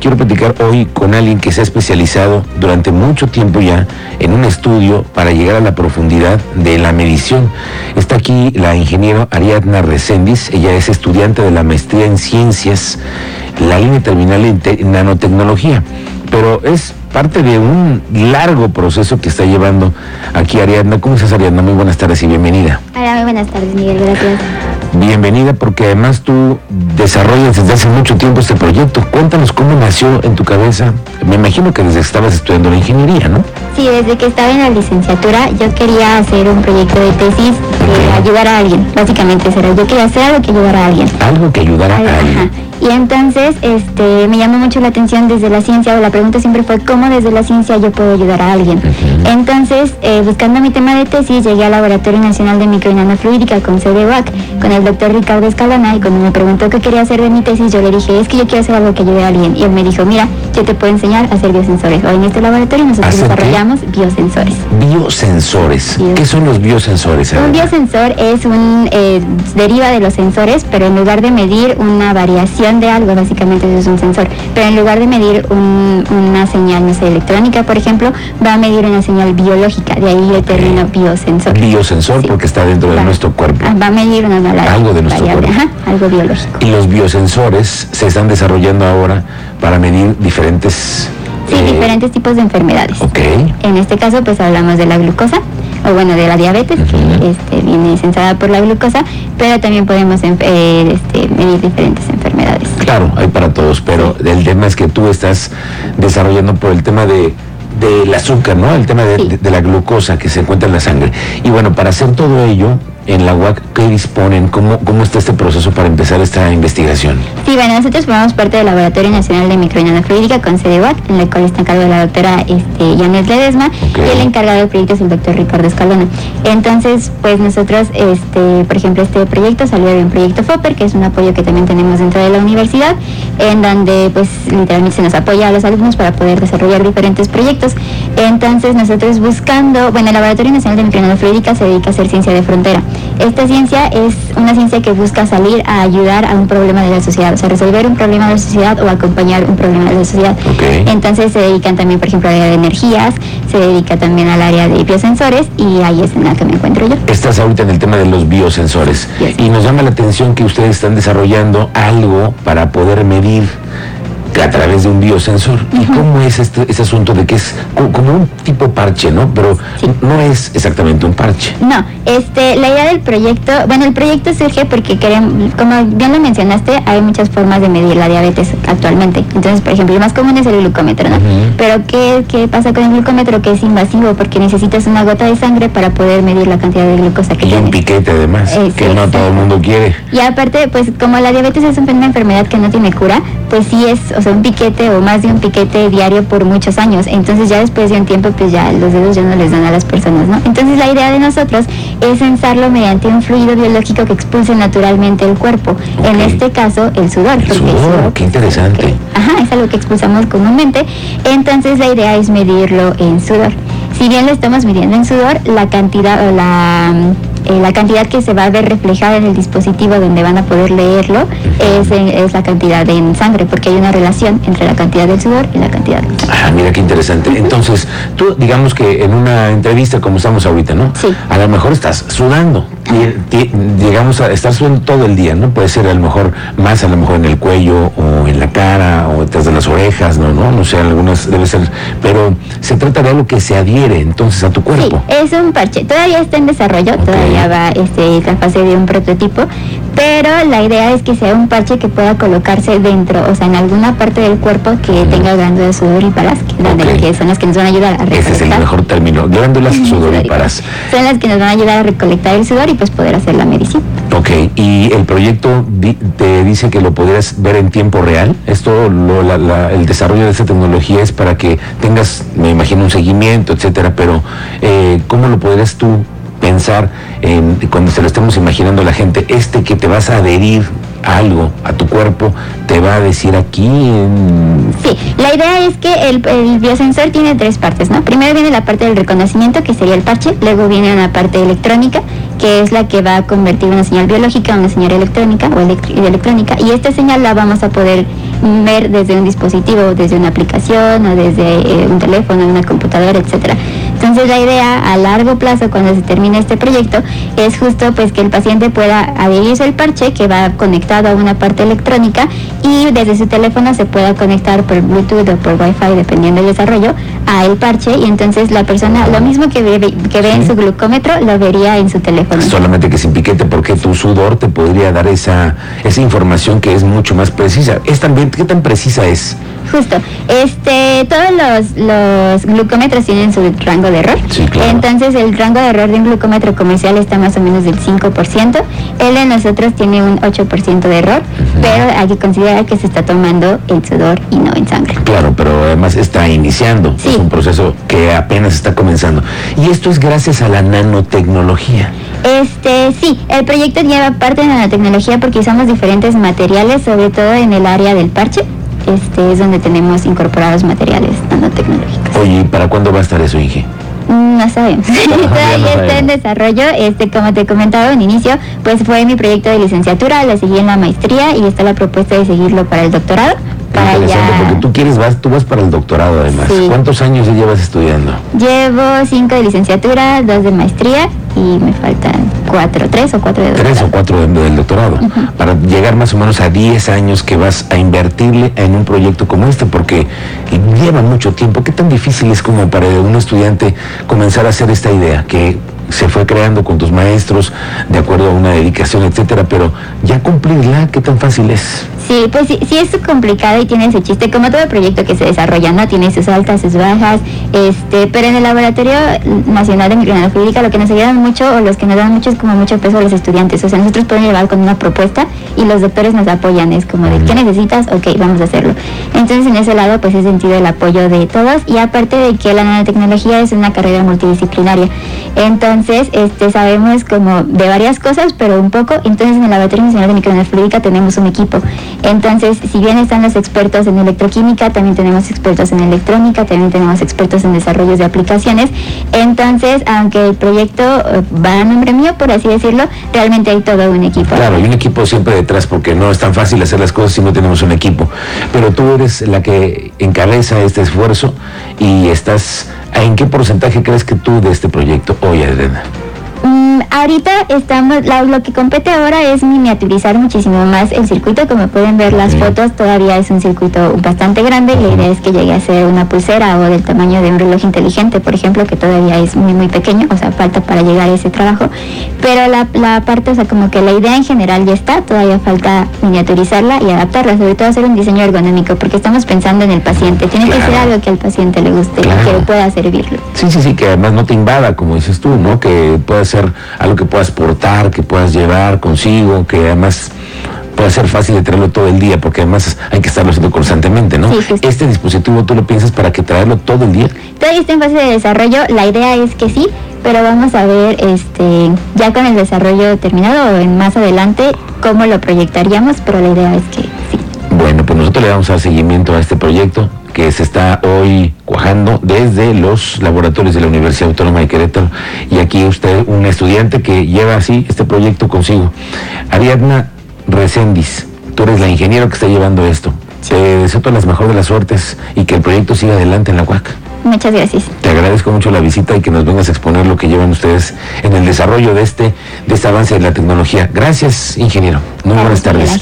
Quiero platicar hoy con alguien que se ha especializado durante mucho tiempo ya en un estudio para llegar a la profundidad de la medición. Está aquí la ingeniera Ariadna Reséndiz, ella es estudiante de la maestría en ciencias, la línea terminal en, nanotecnología, pero es parte de un largo proceso que está llevando aquí Ariadna. ¿Cómo estás Ariadna? Muy buenas tardes y bienvenida. Hola, muy buenas tardes Miguel, gracias bienvenida porque además tú desarrollas desde hace mucho tiempo este proyecto. Cuéntanos cómo nació en tu cabeza. Me imagino que desde que estabas estudiando la ingeniería, ¿no? Sí, desde que estaba en la licenciatura yo quería hacer un proyecto de tesis de ayudar a alguien. Básicamente eso era, yo quería hacer algo que ayudara a alguien. Algo que ayudara a alguien. Y entonces este, me llamó mucho la atención desde la ciencia, o la pregunta siempre fue cómo desde la ciencia yo puedo ayudar a alguien. Entonces, eh, buscando mi tema de tesis, llegué al Laboratorio Nacional de Micro y Nanofluídica con CDUAC, con el doctor Ricardo Escalona, y cuando me preguntó qué quería hacer de mi tesis, yo le dije, es que yo quiero hacer algo que ayude a alguien. Y él me dijo, mira, yo te puedo enseñar a hacer biosensores. Hoy en este laboratorio nosotros desarrollamos biosensores. Biosensores. ¿Qué son los biosensores? Un biosensor es un, eh, deriva de los sensores, pero en lugar de medir una variación de algo, básicamente eso es un sensor. Pero en lugar de medir una señal, no sé, electrónica, por ejemplo, va a medir una señal biológica. De ahí el término biosensor. Biosensor porque está dentro de nuestro cuerpo. Ah, va a medir una Algo de nuestro cuerpo. algo biológico. Y los biosensores se están desarrollando ahora para medir diferentes Sí, eh, diferentes tipos de enfermedades. Ok. En este caso, pues hablamos de la glucosa, o bueno, de la diabetes, que este, viene sensada por la glucosa, pero también podemos eh, este, medir diferentes enfermedades. Claro, hay para todos, pero el tema es que tú estás desarrollando por el tema de del azúcar, ¿no? El tema de, la glucosa que se encuentra en la sangre. Y bueno, para hacer todo ello, en la UAC, ¿qué disponen? ¿Cómo, ¿Cómo está este proceso para empezar esta investigación? Sí, bueno, nosotros formamos parte del Laboratorio Nacional de Microbiología Fluídica con sede UAC, en la cual está en cargo de la doctora este, Janet Ledesma y el encargado del proyecto es el doctor Ricardo Escalona. Entonces, pues nosotros, este, por ejemplo, este proyecto salió de un proyecto FOPER, que es un apoyo que también tenemos dentro de la universidad, en donde pues literalmente se nos apoya a los alumnos para poder desarrollar diferentes proyectos. Entonces, nosotros buscando, bueno, el Laboratorio Nacional de Microbiología Fluídica se dedica a hacer ciencia de frontera. Esta ciencia es una ciencia que busca salir a ayudar a un problema de la sociedad, o sea, resolver un problema de la sociedad o acompañar un problema de la sociedad. Entonces se dedican también, por ejemplo, al área de energías, se dedica también al área de biosensores y ahí es en la que me encuentro yo. Estás ahorita en el tema de los biosensores y nos llama la atención que ustedes están desarrollando algo para poder medir a través de un biosensor. ¿Y cómo es este, ese asunto de que es como un tipo parche, ¿no? Pero no es exactamente un parche. No, este, la idea del proyecto, bueno, el proyecto surge porque queremos, como bien lo mencionaste, hay muchas formas de medir la diabetes actualmente. Entonces, por ejemplo, el más común es el glucómetro, ¿no? Pero ¿qué, ¿qué pasa con el glucómetro? Que es invasivo porque necesitas una gota de sangre para poder medir la cantidad de glucosa que y un piquete además, que no todo el mundo quiere. Y aparte, pues como la diabetes es una enfermedad que no tiene cura, pues sí es, o sea, un piquete o más de un piquete diario por muchos años. Entonces ya después de un tiempo, pues ya los dedos ya no les dan a las personas, ¿no? Entonces la idea de nosotros es censarlo mediante un fluido biológico que expulse naturalmente el cuerpo. En este caso, el sudor. El sudor, qué interesante. ajá, es algo que expulsamos comúnmente. Entonces la idea es medirlo en sudor. Si bien lo estamos midiendo en sudor, la cantidad o la eh, la cantidad que se va a ver reflejada en el dispositivo donde van a poder leerlo es, es la cantidad en sangre, porque hay una relación entre la cantidad del sudor y la cantidad. Ah, mira qué interesante. Entonces, tú digamos que en una entrevista como estamos ahorita, ¿no? Sí. A lo mejor estás sudando, llegamos a estar sudando todo el día, ¿no? Puede ser a lo mejor más a lo mejor en el cuello o en la cara o detrás de las orejas, ¿no? No, no sé, algunas debe ser, pero se trata de algo que se adhiere entonces a tu cuerpo. Sí, es un parche, todavía está en desarrollo, todavía va este, la fase de un prototipo, pero la idea es que sea un parche que pueda colocarse dentro, o sea, en alguna parte del cuerpo que tenga glándulas sudoríparas, que, que son las que nos van a ayudar a recolectar. Ese es el mejor término, glándulas sudoríparas. Son las que nos van a ayudar a recolectar el sudor y pues poder hacer la medicina. Ok, y el proyecto te dice que lo podrías ver en tiempo real. Esto, el desarrollo de esta tecnología es para que tengas, me imagino, un seguimiento, etcétera, pero eh, ¿cómo lo podrías tú pensar en, cuando se lo estemos imaginando la gente, este que te vas a adherir algo, a tu cuerpo, te va a decir aquí. Sí, la idea es que el, biosensor tiene tres partes, ¿no? Primero viene la parte del reconocimiento, que sería el parche, luego viene una parte electrónica, que es la que va a convertir una señal biológica a una señal electrónica o electrónica, y esta señal la vamos a poder ver desde un dispositivo, desde una aplicación o desde eh, un teléfono, una computadora, etcétera. Entonces la idea a largo plazo cuando se termine este proyecto es justo pues que el paciente pueda adherirse al parche que va conectado a una parte electrónica y desde su teléfono se pueda conectar por Bluetooth o por Wi-Fi dependiendo del desarrollo a el parche y entonces la persona lo mismo que ve, que ve en su glucómetro lo vería en su teléfono. Solamente que sin piquete porque tu sudor te podría dar esa, esa información que es mucho más precisa. Es también, ¿Qué tan precisa es? Justo. Este, todos los, los glucómetros tienen su rango de error. Entonces el rango de error de un glucómetro comercial está más o menos del 5%. El de nosotros tiene un 8% de error, pero hay que considerar que se está tomando el sudor y no en sangre. Claro, pero además está iniciando. Es un proceso que apenas está comenzando. Y esto es gracias a la nanotecnología. Este, sí, el proyecto lleva parte de nanotecnología porque usamos diferentes materiales, sobre todo en el área del parche este es donde tenemos incorporados materiales nanotecnológicos. Oye, ¿para cuándo va a estar eso, Inge? Mm, no sabemos. Todavía está en desarrollo. Este, como te comentaba en inicio, pues fue mi proyecto de licenciatura, la seguí en la maestría y está la propuesta de seguirlo para el doctorado. Para Interesante, porque tú quieres, vas, tú vas para el doctorado además. ¿Cuántos años llevas estudiando? Llevo cinco de licenciatura, dos de maestría y me faltan cuatro, tres o cuatro de doctorado. Tres o cuatro del doctorado, para llegar más o menos a diez años que vas a invertirle en un proyecto como este, porque lleva mucho tiempo. ¿Qué tan difícil es como para un estudiante comenzar a hacer esta idea? Que se fue creando con tus maestros de acuerdo a una dedicación, etcétera, pero ya cumplirla, ¿qué tan fácil es? Sí, pues sí, sí, es complicado y tiene su chiste, como todo proyecto que se desarrolla, ¿no? Tiene sus altas, sus bajas, este, pero en el Laboratorio Nacional de Microbiología lo que nos ayudan mucho, o los que nos dan mucho, es como mucho peso a los estudiantes, o sea, nosotros podemos llevar con una propuesta y los doctores nos apoyan, es como de, ¿qué necesitas? Ok, vamos a hacerlo. Entonces, en ese lado, pues he sentido el apoyo de todos y aparte de que la nanotecnología es una carrera multidisciplinaria, entonces, este, sabemos como de varias cosas, pero un poco, entonces en el Laboratorio Nacional de Microbiología tenemos un equipo entonces, si bien están los expertos en electroquímica, también tenemos expertos en electrónica, también tenemos expertos en desarrollos de aplicaciones. Entonces, aunque el proyecto eh, va a nombre mío, por así decirlo, realmente hay todo un equipo. Claro, hay un equipo siempre detrás porque no es tan fácil hacer las cosas si no tenemos un equipo. Pero tú eres la que encabeza este esfuerzo y estás... ¿En qué porcentaje crees que tú de este proyecto hoy, Adriana? ahorita estamos, lo que compete ahora es miniaturizar muchísimo más el circuito. Como pueden ver las fotos, todavía es un circuito bastante grande. La idea es que llegue a ser una pulsera o del tamaño de un reloj inteligente, por ejemplo, que todavía es muy, muy pequeño, o sea, falta para llegar a ese trabajo. Pero la, la parte, o sea, como que la idea en general ya está, todavía falta miniaturizarla y adaptarla, sobre todo hacer un diseño ergonómico, porque estamos pensando en el paciente. Tiene que ser algo que al paciente le guste y que pueda servirlo. Sí, sí, sí, que además no te invada, como dices tú, ¿no? Que pueda ser algo que puedas portar, que puedas llevar consigo, que además pueda ser fácil de traerlo todo el día, porque además hay que estarlo haciendo constantemente, ¿no? Este dispositivo tú lo piensas para que traerlo todo el día. Todavía está en fase de desarrollo, la idea es que sí, pero vamos a ver este ya con el desarrollo terminado o en más adelante cómo lo proyectaríamos, pero la idea es que sí. Bueno, pues nosotros le vamos a dar seguimiento a este proyecto que se está hoy cuajando desde los laboratorios de la Universidad Autónoma de Querétaro. Y aquí usted, un estudiante que lleva así este proyecto consigo. Ariadna Recendis, tú eres la ingeniera que está llevando esto. Te deseo todas las mejores de las suertes y que el proyecto siga adelante en la UAC. Muchas gracias. Te agradezco mucho la visita y que nos vengas a exponer lo que llevan ustedes en el desarrollo de este, de este avance de la tecnología. Gracias, ingeniero. Muy buenas tardes.